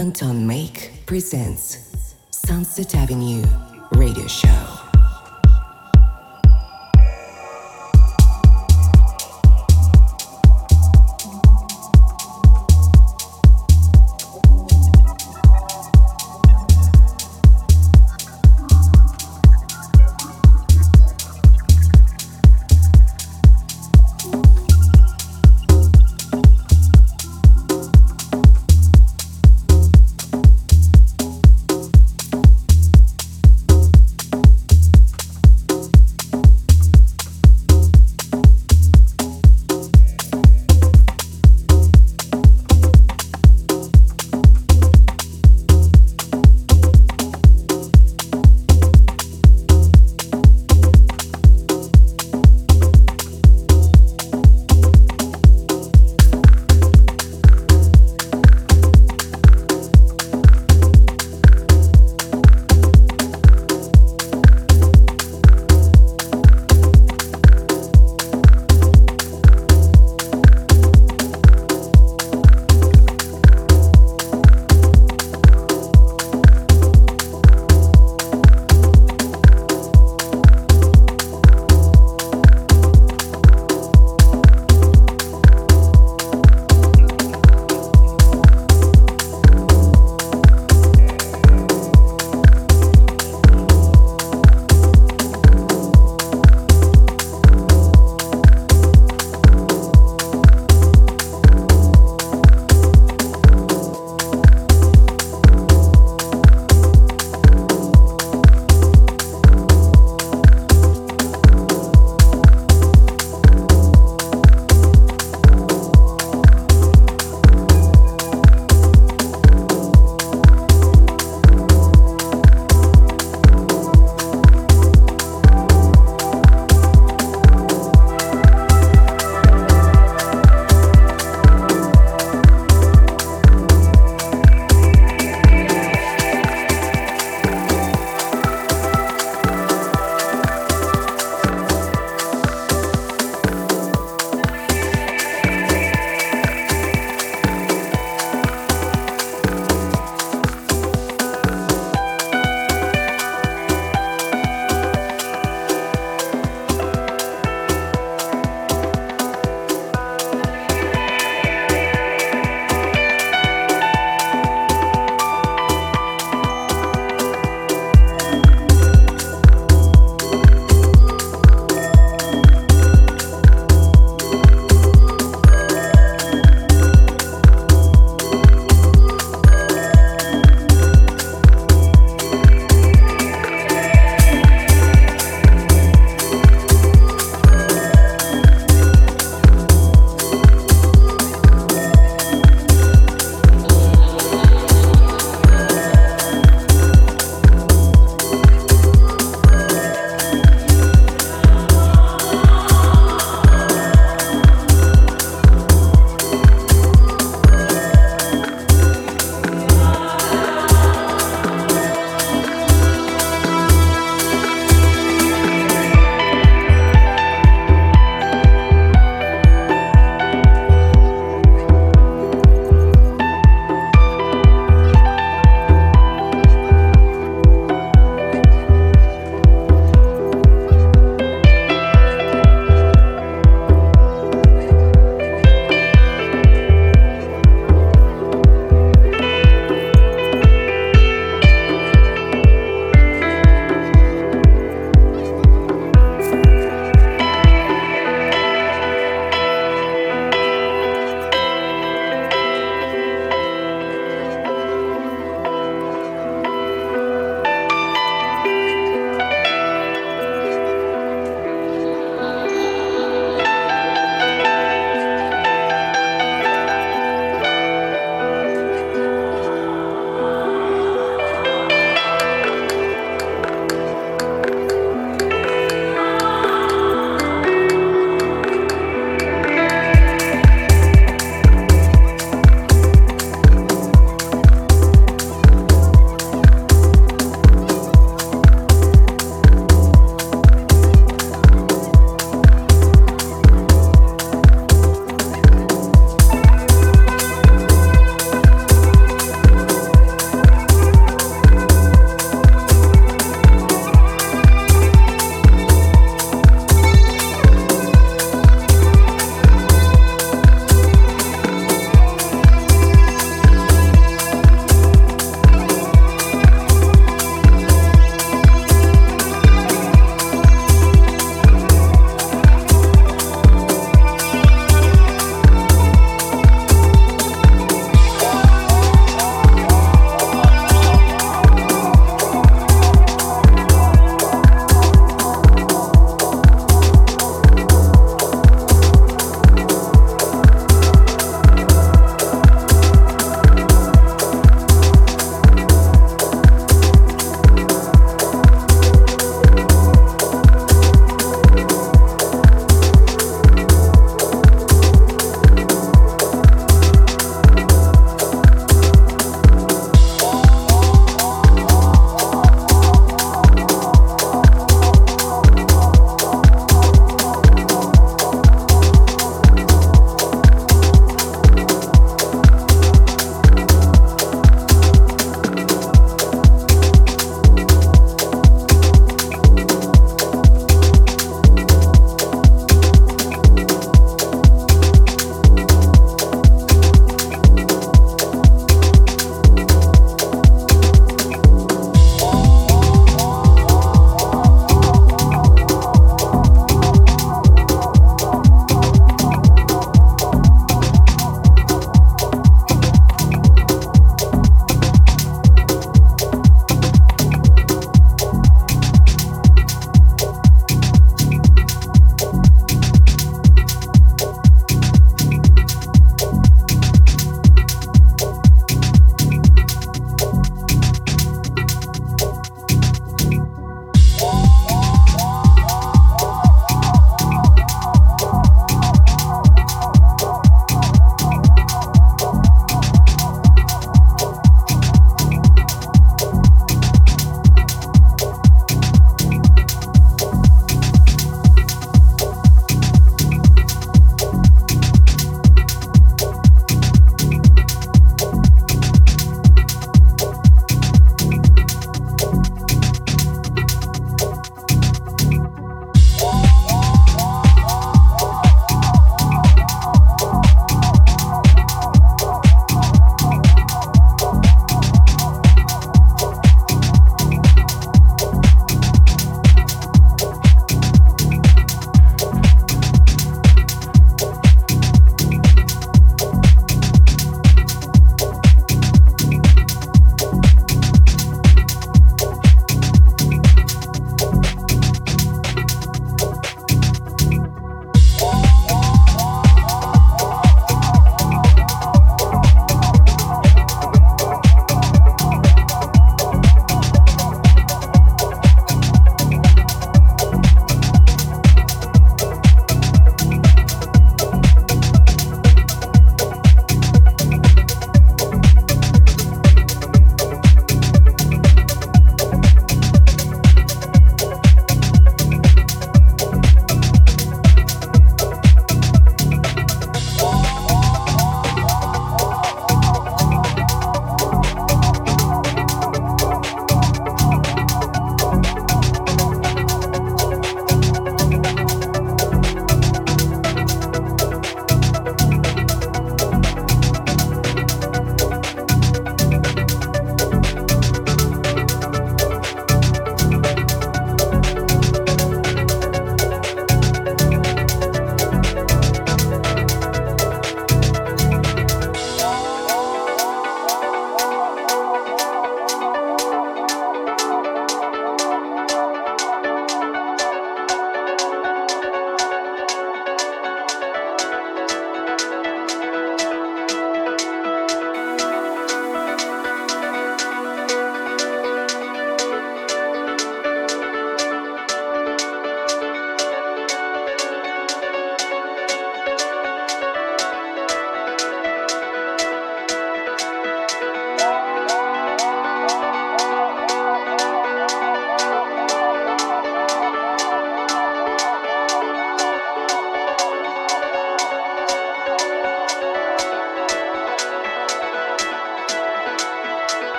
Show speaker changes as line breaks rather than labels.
Anton Make presents Sunset Avenue Radio Show.